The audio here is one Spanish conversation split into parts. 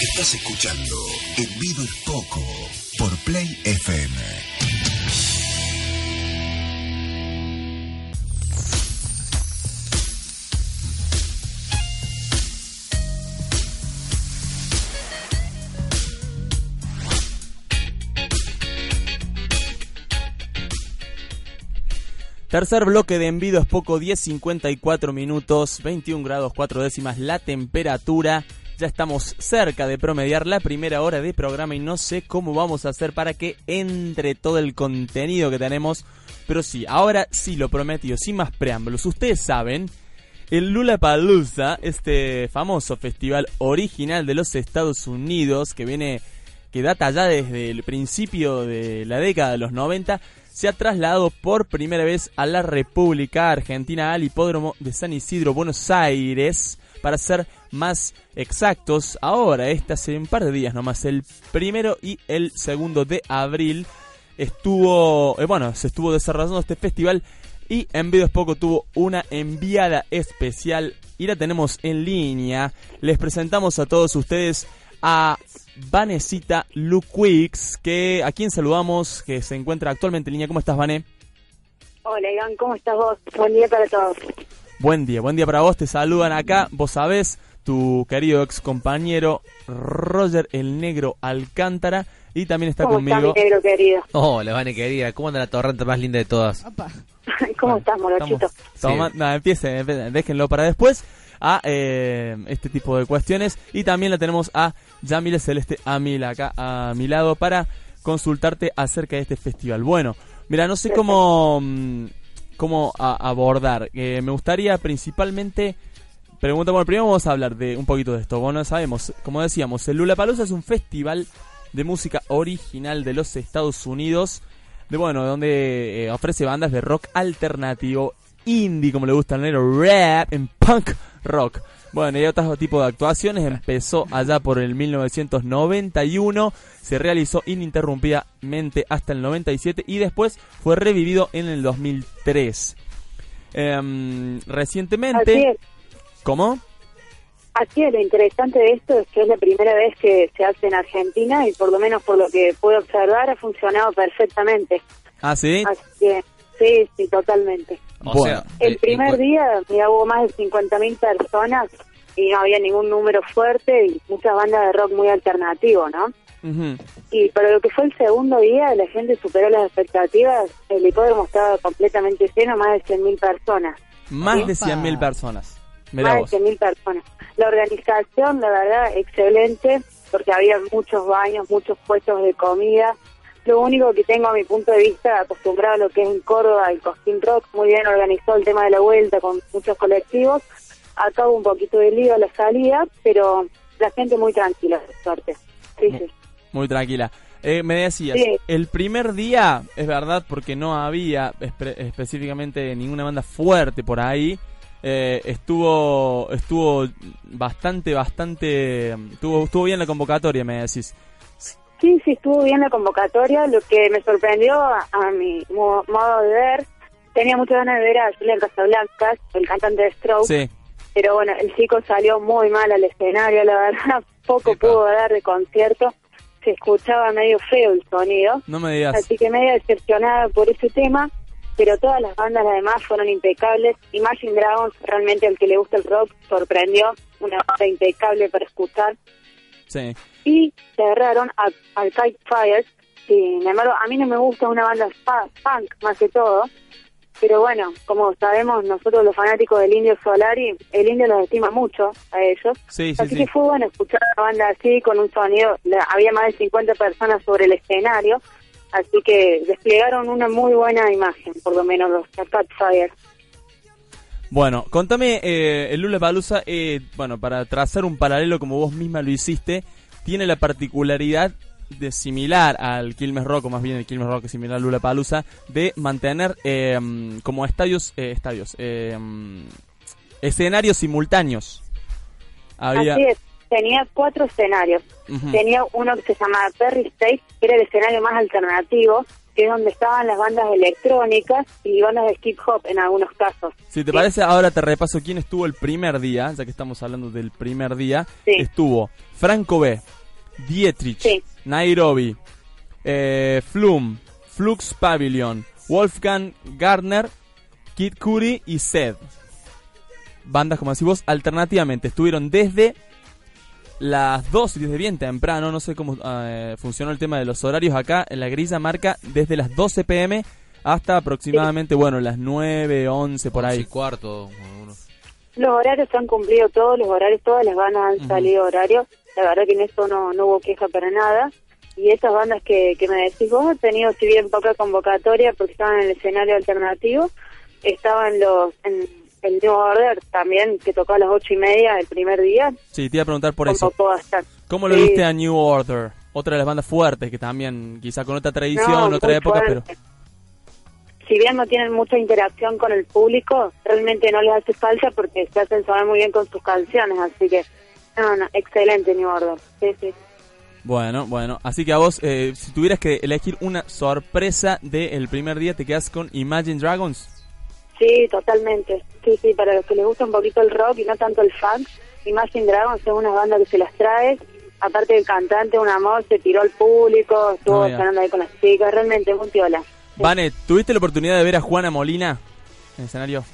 Estás escuchando En Vivo es Poco por Play FM. Tercer bloque de envido es poco, 10.54 minutos, 21 grados 4 décimas la temperatura. Ya estamos cerca de promediar la primera hora de programa y no sé cómo vamos a hacer para que entre todo el contenido que tenemos. Pero sí, ahora sí lo prometido, sin más preámbulos. Ustedes saben, el Lula Palusa, este famoso festival original de los Estados Unidos que viene, que data ya desde el principio de la década de los 90, se ha trasladado por primera vez a la República Argentina al hipódromo de San Isidro, Buenos Aires, para ser más exactos. Ahora, este hace un par de días nomás, el primero y el segundo de abril, estuvo, eh, bueno, se estuvo desarrollando este festival y en videos poco tuvo una enviada especial y la tenemos en línea. Les presentamos a todos ustedes a Vanesita Luquix, que a quien saludamos, que se encuentra actualmente en línea. ¿Cómo estás, Vane? Hola, Iván, ¿cómo estás vos? Buen día para todos. Buen día, buen día para vos. Te saludan acá, vos sabés, tu querido ex compañero Roger el Negro Alcántara. Y también está ¿Cómo conmigo. estás, mi negro querido? Hola, Vane, querida. ¿Cómo anda la torrenta más linda de todas? ¿Cómo estás, morochito? Estamos- toma- no, empiecen, empiecen, déjenlo para después a eh, este tipo de cuestiones. Y también la tenemos a Yamile Celeste Amila acá a mi lado para consultarte acerca de este festival. Bueno, mira, no sé cómo, mm, cómo a- abordar. Eh, me gustaría principalmente... Pregunta, bueno, primero vamos a hablar de un poquito de esto. Bueno, sabemos, como decíamos, el Lula es un festival de música original de los Estados Unidos, de bueno, donde eh, ofrece bandas de rock alternativo, indie, como le gusta al negro, rap, en punk rock. Bueno, y otro tipo de actuaciones. Empezó allá por el 1991, se realizó ininterrumpidamente hasta el 97 y después fue revivido en el 2003. Em, recientemente. ¿Cómo? Así es, lo interesante de esto es que es la primera vez que se hace en Argentina y por lo menos por lo que puedo observar ha funcionado perfectamente. Ah, sí. Así que sí, sí, totalmente. O Bueno. sea, El eh, primer eh, día mira, hubo más de 50.000 personas y no había ningún número fuerte y muchas bandas de rock muy alternativo, ¿no? Ujú. Y para lo que fue el segundo día, la gente superó las expectativas, el hipódromo estaba completamente lleno, más de 100.000 personas. Más de 100.000 personas. Más de 100.000 personas. La organización, la verdad, excelente, porque había muchos baños, muchos puestos de comida. Lo único que tengo a mi punto de vista, acostumbrado a lo que es en Córdoba, el Costín Rock, muy bien organizado el tema de la vuelta con muchos colectivos. Acá hubo un poquito de lío a la salida, pero la gente muy tranquila, por suerte. Sí, sí. Muy tranquila. Eh, me decías, Sí. el primer día, es verdad, porque no había espe- específicamente ninguna banda fuerte por ahí, eh, estuvo estuvo bastante, bastante... Estuvo, estuvo bien la convocatoria, me decís. Sí, sí, estuvo bien la convocatoria. Lo que me sorprendió a, a mi mo- modo de ver, tenía muchas ganas de ver a Julian Casablancas, el cantante de Stroke, Sí, pero bueno, el chico salió muy mal al escenario, la verdad, poco pudo dar de concierto, se escuchaba medio feo el sonido, no me digas. así que medio decepcionada por ese tema, pero todas las bandas además fueron impecables. Imagine Dragons, realmente al que le gusta el rock, sorprendió, una banda impecable para escuchar Sí. y cerraron a, al Kite Fires. Sin embargo, a mí no me gusta una banda punk más que todo, pero bueno, como sabemos nosotros los fanáticos del Indio Solari, el Indio los estima mucho a ellos. Sí, sí, así sí. que fue bueno escuchar una banda así, con un sonido, la- había más de 50 personas sobre el escenario, así que desplegaron una muy buena imagen, por lo menos los Cat Fires. Bueno, contame, eh, el Lula Palusa, eh, bueno, para trazar un paralelo como vos misma lo hiciste, tiene la particularidad de similar al Quilmes Rock, o más bien el Quilmes Rock es similar al Lula Palusa, de mantener eh, como estadios, eh, estadios, eh, escenarios simultáneos. Había, Así es, tenía cuatro escenarios. Tenía uno que se llamaba Perry State, que era el escenario más alternativo, que es donde estaban las bandas electrónicas y bandas de skip hop en algunos casos. Si te parece, ahora te repaso quién estuvo el primer día, ya que estamos hablando del primer día. Sí. Estuvo Franco B, Dietrich, Sí. Nairobi, eh, Flum, Flux Pavilion, Wolfgang Gardner, Kid Cudi y Zed. Bandas, como decimos, alternativamente estuvieron desde las 2, desde bien temprano, no sé cómo eh, funcionó el tema de los horarios acá, en la grilla marca desde las 12 pm hasta aproximadamente, bueno, las 9, 11 por Once ahí. y cuarto. algunos. Los horarios se han cumplido todos, los horarios, todas las bandas han salido horarios. La verdad que en eso no, no hubo queja para nada. Y esas bandas que, que me decís vos han tenido, si bien poca convocatoria, porque estaban en el escenario alternativo, estaban los en el New Order también, que tocó a las ocho y media el primer día, Sí, te iba a preguntar por eso. ¿Cómo lo Sí. viste a New Order? Otra de las bandas fuertes que también, quizá con otra tradición, No, otra época, pero... Si bien no tienen mucha interacción con el público, realmente no les hace falta porque se hacen sonar muy bien con sus canciones, así que, no, no, excelente New Order. Sí, sí. Bueno, bueno. Así que a vos, eh, si tuvieras que elegir una sorpresa del primer día, ¿te quedas con Imagine Dragons? Sí, totalmente. Sí, sí, para los que les gusta un poquito el rock y no tanto el funk, Imagine Dragons es una banda que se las trae. Aparte del cantante, un amor, se tiró al público, estuvo Ah, ya. sonando ahí con las chicas, realmente muy piola. Sí. Vane, ¿tuviste la oportunidad de ver a Juana Molina en el escenario?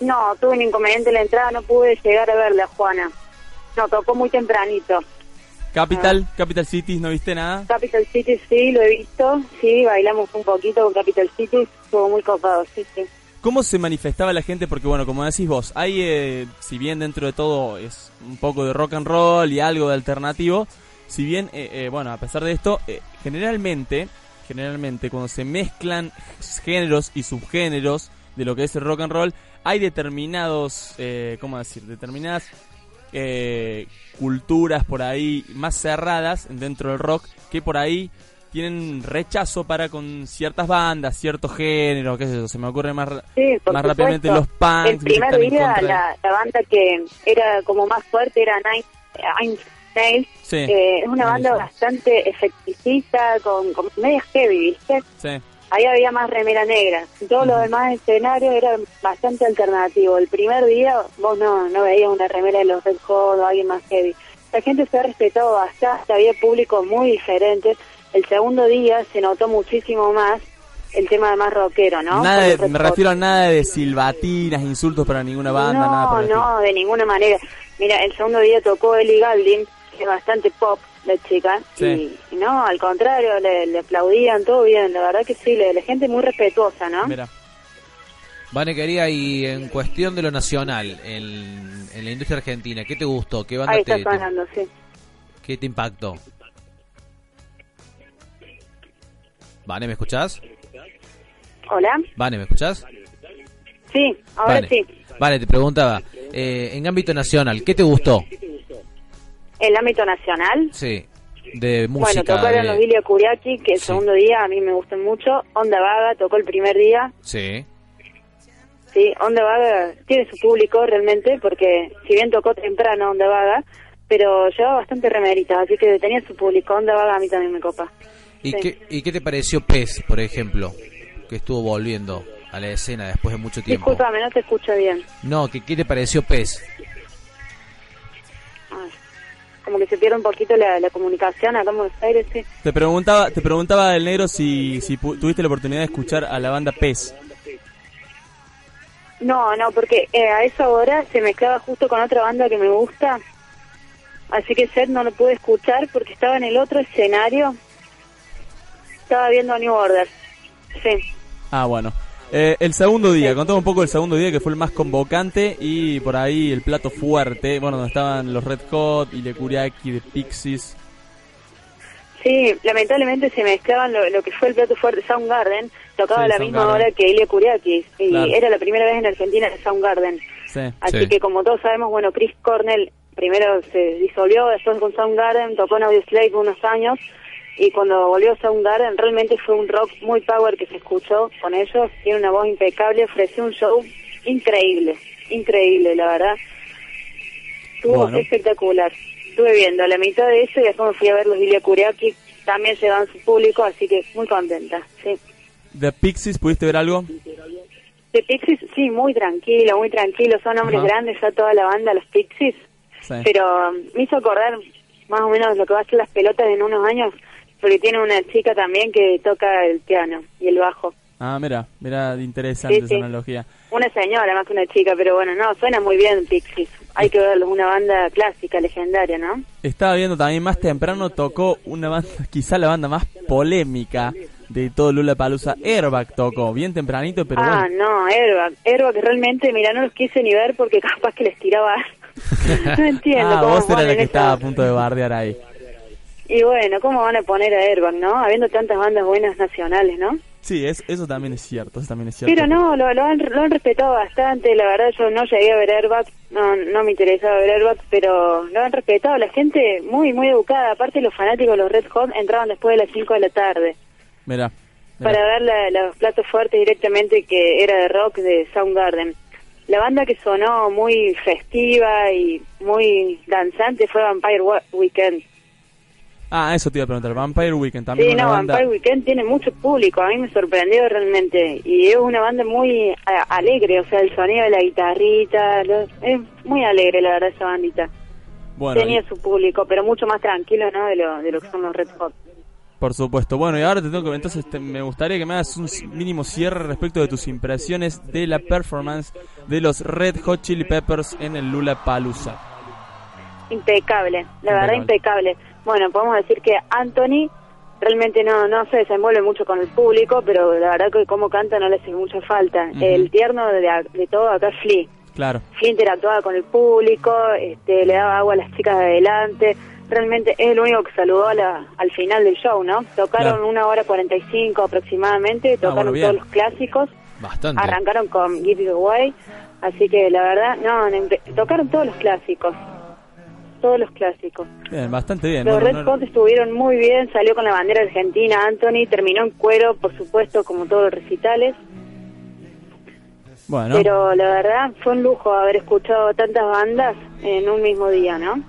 No, tuve un inconveniente en la entrada, no pude llegar a verla, Juana. No, tocó muy tempranito. Capital, Ah. Capital Cities, ¿no viste nada? Capital City sí, lo he visto, sí, bailamos un poquito con Capital City, estuvo muy copado, sí, sí. ¿Cómo se manifestaba la gente? Porque bueno, como decís vos, hay, eh, si bien dentro de todo es un poco de rock and roll y algo de alternativo, si bien, eh, eh, bueno, a pesar de esto, eh, generalmente, generalmente cuando se mezclan géneros y subgéneros de lo que es el rock and roll, hay determinados, eh, ¿cómo decir? Determinadas culturas por ahí más cerradas dentro del rock que por ahí tienen rechazo para con ciertas bandas, ciertos géneros, qué sé yo, se me ocurre más, Sí, más rápidamente los punks. El primer día, la, la banda que era como más fuerte era Nine, Nine Nails. Sí. Eh, es una banda bastante efecticista, con, con media heavy, ¿viste? Sí. Ahí había más remera negra. Todos los demás escenarios eran bastante alternativos. El primer día vos no, no veías una remera de los Red Hot o alguien más heavy. La gente se ha respetado bastante, había público muy diferente. El segundo día se notó muchísimo más el tema de más rockero, ¿no? Nada de- me refiero a nada de silbatinas, insultos para ninguna banda, no, nada por el no, de ninguna manera. Mira, el segundo día tocó Ellie Galding, que es bastante pop la chica, Sí. y, y no, al contrario, le, le aplaudían, todo bien, la verdad que sí, la, la gente muy respetuosa, ¿no? Mira. Vane, quería, y en cuestión de lo nacional, en, en la industria argentina, ¿qué te gustó? ¿Qué banda Ahí te, está te- sonando, sí. qué te impactó? Vane, ¿me escuchás? Hola, Vane, ¿me escuchás? sí, ahora sí. Vale, te preguntaba, eh, en ámbito nacional, ¿qué te gustó? El ámbito nacional, Sí, de bueno, música. tocaron de- los Ilya Kuriaki, que el Sí. segundo día a mí me gustan mucho. Onda Vaga tocó el primer día, Sí, sí, Onda Vaga tiene su público realmente, porque si bien tocó temprano Onda Vaga, pero llevaba bastante remeritas, así que tenía su público. Onda Vaga a mí también me copa. ¿Y, Sí. qué, ¿Y qué te pareció Pez, por ejemplo? Que estuvo volviendo a la escena después de mucho tiempo. Discúlpame, no te escucho bien. No, ¿qué, ¿qué te pareció Pez? Ay, como que se pierde un poquito la, la comunicación acá en Buenos Aires, sí. Te preguntaba, te preguntaba el negro si, si tuviste la oportunidad de escuchar a la banda Pez. No, no, porque eh, a esa hora se mezclaba justo con otra banda que me gusta. Así que Seth no lo pude escuchar porque estaba en el otro escenario. Estaba viendo a New Order. Sí. Ah, bueno. Eh, el segundo día, contame un poco el segundo día que fue el más convocante y por ahí el plato fuerte, bueno, donde estaban los Red Hot y Kuriaki de Pixies. Sí, lamentablemente se mezclaban lo, lo que fue el plato fuerte Soundgarden. Tocaba Sí, a la misma hora que Ilya Kuriakis. Y Claro. era la primera vez en Argentina de Soundgarden. Sí. Así Sí. que como todos sabemos, bueno, Chris Cornell primero se disolvió, después con Soundgarden, tocó en Audioslave unos años y cuando volvió Soundgarden realmente fue un rock muy power que se escuchó con ellos, tiene una voz impecable, ofreció un show increíble, increíble, la verdad. Estuvo Bueno. espectacular. Estuve viendo la mitad de eso y después me fui a ver los Ilya Kuriaki, también llevan su público, así que muy contenta, sí. ¿De Pixies pudiste ver algo? De Pixies, sí, muy tranquilo, muy tranquilo, son hombres grandes ya toda la banda, los Pixies, Sí. pero um, me hizo acordar más o menos lo que va a ser las pelotas en unos años, porque tiene una chica también que toca el piano y el bajo. Ah, mira, mira, interesante Sí, esa sí. analogía. Una señora más que una chica, pero bueno, no, suena muy bien Pixies. Hay que verlo, una banda clásica, legendaria, ¿no? Estaba viendo también más temprano tocó una banda, quizá la banda más polémica de todo Lula Palusa, Airbag tocó, bien tempranito, pero ah, bueno. no, Airbag. Airbag realmente, mira, no los quise ni ver porque capaz que les tiraba. no entiendo ah, cómo vos eras la que eso. estaba a punto de bardear ahí. Y bueno, ¿cómo van a poner a Airbag, no? Habiendo tantas bandas buenas nacionales, ¿no? Sí, es, eso también es cierto, eso también es cierto. Pero no, lo, lo, han, lo han respetado bastante, la verdad yo no llegué a ver Airbag, no, no me interesaba ver Airbag, pero lo han respetado, la gente muy, muy educada, aparte los fanáticos de los Red Hot entraban después de las 5 de la tarde. Mira, para ver la- los platos fuertes directamente que era de rock de Soundgarden. La banda que sonó muy festiva y muy danzante fue Vampire Weekend. Ah, eso te iba a preguntar, Vampire Weekend también Sí, una no, banda... Vampire Weekend tiene mucho público, a mí me sorprendió realmente. Y es una banda muy alegre, o sea, el sonido de la guitarrita, es muy alegre la verdad esa bandita. Bueno, Tenía y- su público, pero mucho más tranquilo, ¿no? De lo, de lo que son los Red Hot. por supuesto. Bueno, y ahora te tengo que... Entonces te- me gustaría que me hagas un mínimo cierre respecto de tus impresiones de la performance de los Red Hot Chili Peppers en el Lula Palusa. Impecable, la verdad Impecable. Bueno, podemos decir que Anthony realmente no no se desenvuelve mucho con el público, pero la verdad que como canta no le hace mucha falta. El tierno de, de todo acá es Flea. Claro. Flea interactuaba con el público, este, le daba agua a las chicas de adelante. Realmente es el único que saludó a la- al final del show, ¿no? Tocaron Claro. una hora 45 aproximadamente, Ah, bueno, tocaron todos los clásicos. Bastante. Arrancaron con Give It Away, así que la verdad, no, tocaron todos los clásicos. Todos los clásicos. Bien, bastante bien. Los Red no- Hot estuvieron muy bien, salió con la bandera argentina Anthony, terminó en cuero, por supuesto, como todos los recitales, bueno, pero la verdad fue un lujo haber escuchado tantas bandas en un mismo día, ¿no?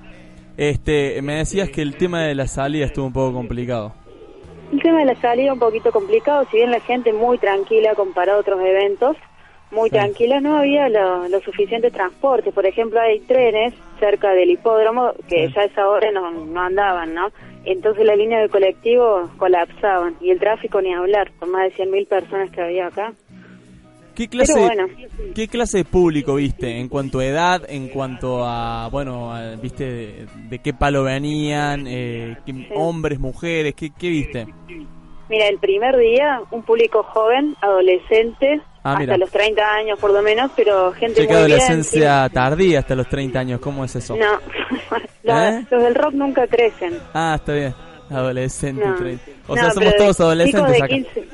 este, me decías que el tema de la salida estuvo un poco complicado. El tema de la salida un poquito complicado, si bien la gente muy tranquila comparado a otros eventos, muy tranquila, no había lo, lo suficiente transporte. Por ejemplo, hay trenes cerca del hipódromo que Sí. ya a esa hora no, no andaban, ¿no? Entonces la línea de colectivo colapsaban y el tráfico ni hablar, con más de 100.000 personas que había acá. ¿Qué clase, bueno. ¿Qué clase de público viste en cuanto a edad, en cuanto a, bueno, a- viste de, de qué palo venían, eh, qué- hombres, mujeres, qué, qué viste? Mira, el primer día, un público joven, adolescente, Ah, hasta los 30 años por lo menos, pero gente qué muy bien. adolescencia tardía hasta los 30 años, ¿cómo es eso? No, los, ¿Eh? los del rock nunca crecen. Ah, está bien, adolescente, No. 30. O No, sea, somos todos adolescentes chicos acá. de 15,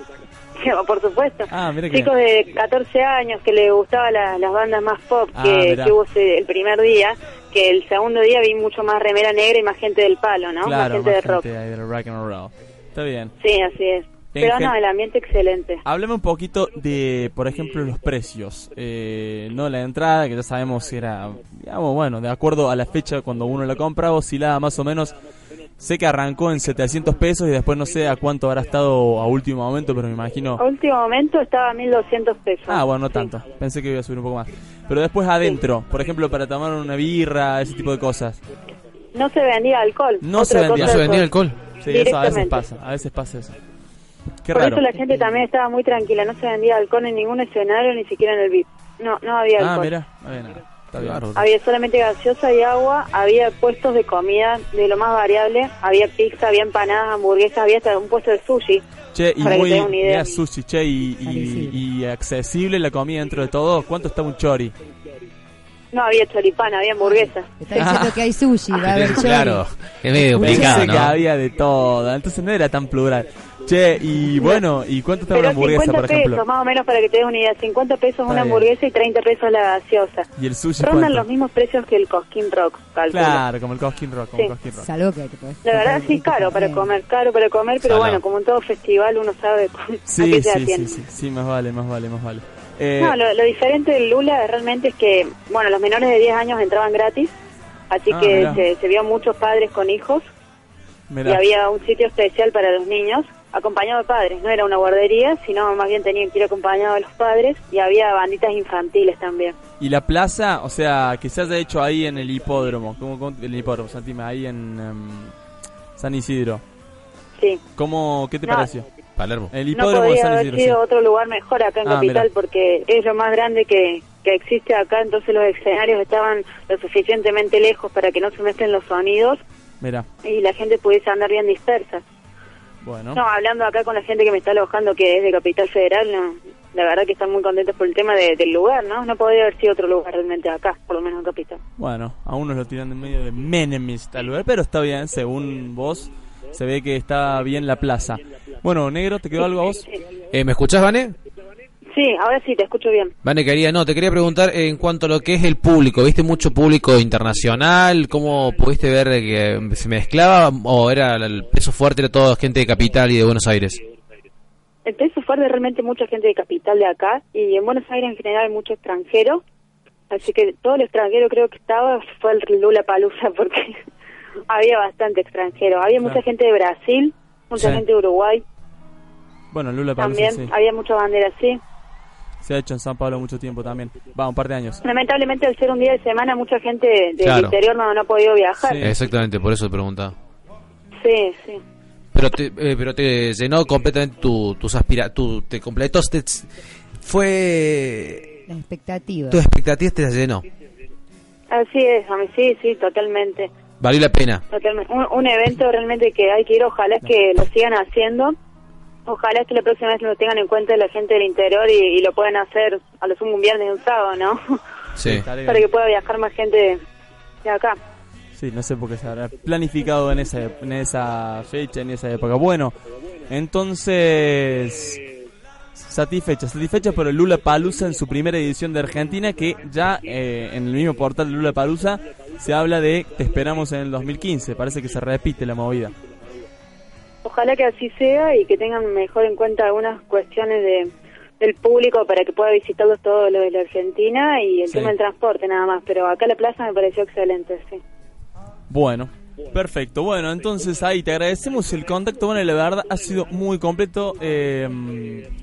Sí, por supuesto. Ah, mira Chicos de 14 años que les gustaban la- las bandas más pop Ah, que, que hubo el primer día, que el segundo día vi mucho más remera negra y más gente del palo, ¿no? más Claro, gente más de rock. gente ahí del rock and roll. Está bien. Sí, así es. Pero no, el ambiente excelente. Háblame un poquito de, por ejemplo, los precios. Eh, no la entrada, que ya sabemos que era, digamos, bueno, de acuerdo a la fecha cuando uno la compra, oscilaba más o menos. Sé que arrancó en 700 pesos y después no sé a cuánto habrá estado a último momento, pero me imagino. A último momento estaba a 1200 pesos. Ah, bueno, no Sí. tanto. Pensé que iba a subir un poco más. Pero después adentro, por ejemplo, para tomar una birra, ese tipo de cosas. No se vendía alcohol. No Otra se vendía. ¿No se vendía alcohol? Sí, eso a veces Directamente. pasa, a veces pasa eso. Qué Por raro. eso la gente también estaba muy tranquila. No se vendía alcohol en ningún escenario, ni siquiera en el VIP. No, no había Ah, alcohol. mira, no había nada. Está bien. Había solamente gaseosa y agua, había puestos de comida de lo más variable, había pizza, había empanadas, hamburguesas, había hasta un puesto de sushi. Che, y Para que muy una idea. sushi, che, y, y, y accesible la comida dentro de todo. ¿Cuánto está un chori? No había choripán, había hamburguesas. Está diciendo que hay sushi, va a haber chori. Claro, es medio complicado, que ¿no? había de todo, entonces no era tan plural. Che, y bueno, ¿y cuánto está una Pero hamburguesa, 50 por ejemplo? pesos, más o menos para que te des una idea. 50 pesos Está una bien. hamburguesa y 30 pesos la gaseosa. ¿Y el sushi Rondan cuánto? los mismos precios que el Cosquín Rock, calculo. Claro, como el Cosquín Rock, como Sí. el Cosquín Rock. Salvo que te podés La verdad sí, caro para comer, caro para comer, pero bueno, como en todo festival uno sabe a Sí, qué se sí, sí, atiende. sí, sí, más vale, más vale, más vale. Eh, No, lo, lo diferente del Lula realmente es que, bueno, los menores de 10 años entraban gratis, así Ah, que mirá. se, se vio muchos padres con hijos Mirá. y había un sitio especial para los niños, acompañado de padres. No era una guardería, sino más bien tenían que ir acompañados de los padres y había banditas infantiles también. Y la plaza, o sea, que se haya hecho ahí en el hipódromo, como el hipódromo, Santima, ahí en em, San Isidro. Sí. ¿Cómo, qué te No. pareció? Palermo. El No hipódromo de San haber Isidro. sido sí. otro lugar mejor acá en Ah, Capital porque es lo más grande que, que existe acá, entonces los escenarios estaban lo suficientemente lejos para que no se mezclen los sonidos Mira, y la gente pudiese andar bien dispersa. Bueno. No, hablando acá con la gente que me está alojando que es de Capital Federal, no, la verdad que están muy contentos por el tema de- del lugar, ¿no? No podría haber sido otro lugar realmente acá, por lo menos en Capital. Bueno, a unos lo tiran en medio de Menemis tal lugar, pero está bien, según vos, se ve que está bien la plaza. Bueno, negro, ¿te quedó algo a vos? Eh, ¿Me escuchás, Vane? Sí, ahora sí, te escucho bien. Vane, quería, no, te quería preguntar en cuanto a lo que es el público. ¿Viste mucho público internacional? ¿Cómo pudiste ver que se mezclaba? ¿O era el peso fuerte era toda gente de Capital y de Buenos Aires? El peso fuerte realmente mucha gente de Capital de acá y en Buenos Aires en general mucho extranjero. Así que todo el extranjero creo que estaba fue el Lula Palusa porque había bastante extranjero. Había mucha Claro. gente de Brasil, mucha Sí. gente de Uruguay Bueno, Lula también. Palusa sí. Había muchas banderas, sí. Se ha hecho en San Pablo mucho tiempo también. Va, un par de años. Lamentablemente al ser un día de semana mucha gente del Claro. interior no, no ha podido viajar. Sí. Exactamente, por eso te preguntaba. Sí, sí. Pero te, eh, pero te llenó completamente tu, tus aspira tu, te completó, te- fue... La expectativa. Tus expectativas te las llenó. Así es, a mí sí, sí, totalmente. Valió la pena. Totalmente. Un, un evento realmente que hay que ir, ojalá es que lo sigan haciendo. Ojalá es que la próxima vez lo tengan en cuenta la gente del interior y, y lo puedan hacer a lo sumo un viernes y un sábado, ¿no? Sí. Para que pueda viajar más gente de, de acá. Sí, no sé por qué se habrá planificado en esa, en esa fecha, en esa época. Bueno, entonces... Satisfecha, satisfecha por el Lula Palusa en su primera edición de Argentina, que ya eh, en el mismo portal de Lula Palusa se habla de te esperamos en el 2015. Parece que se repite la movida. Ojalá que así sea y que tengan mejor en cuenta algunas cuestiones de del público para que pueda visitarlos todos los de la Argentina y el Sí. tema del transporte nada más. Pero acá la plaza me pareció excelente, sí. Bueno, perfecto. Bueno, entonces ahí te agradecemos el contacto. Bueno, la verdad ha sido muy completo eh,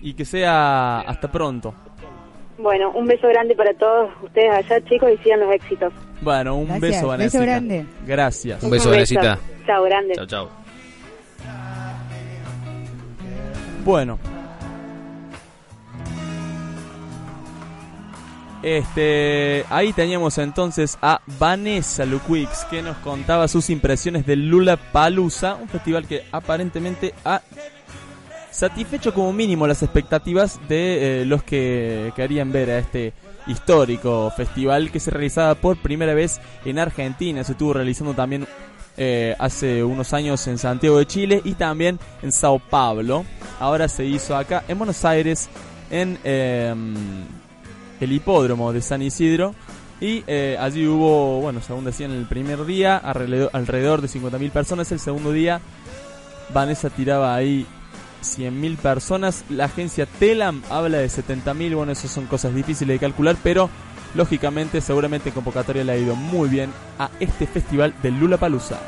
y que sea hasta pronto. Bueno, un beso grande para todos ustedes allá, chicos, y sigan los éxitos. Bueno, un Gracias, beso, beso Vanessa. grande. Gracias. Un beso, Vanesita. Chao, grande. Chao, chao. Bueno. Este, ahí teníamos entonces a Vanessa Luquix que nos contaba sus impresiones del Lula Palusa, un festival que aparentemente ha satisfecho como mínimo las expectativas de eh, los que querían ver a este histórico festival que se realizaba por primera vez en Argentina, se estuvo realizando también eh, hace unos años en Santiago de Chile y también en Sao Paulo. Ahora se hizo acá en Buenos Aires, en eh, el hipódromo de San Isidro. Y eh, allí hubo, bueno, según decían el primer día, alrededor, alrededor de 50.000 personas. El segundo día, Vanessa tiraba ahí 100.000 personas. La agencia Telam habla de 70.000. Bueno, eso son cosas difíciles de calcular, pero lógicamente, seguramente en convocatoria le ha ido muy bien a este festival del Lula Palusa.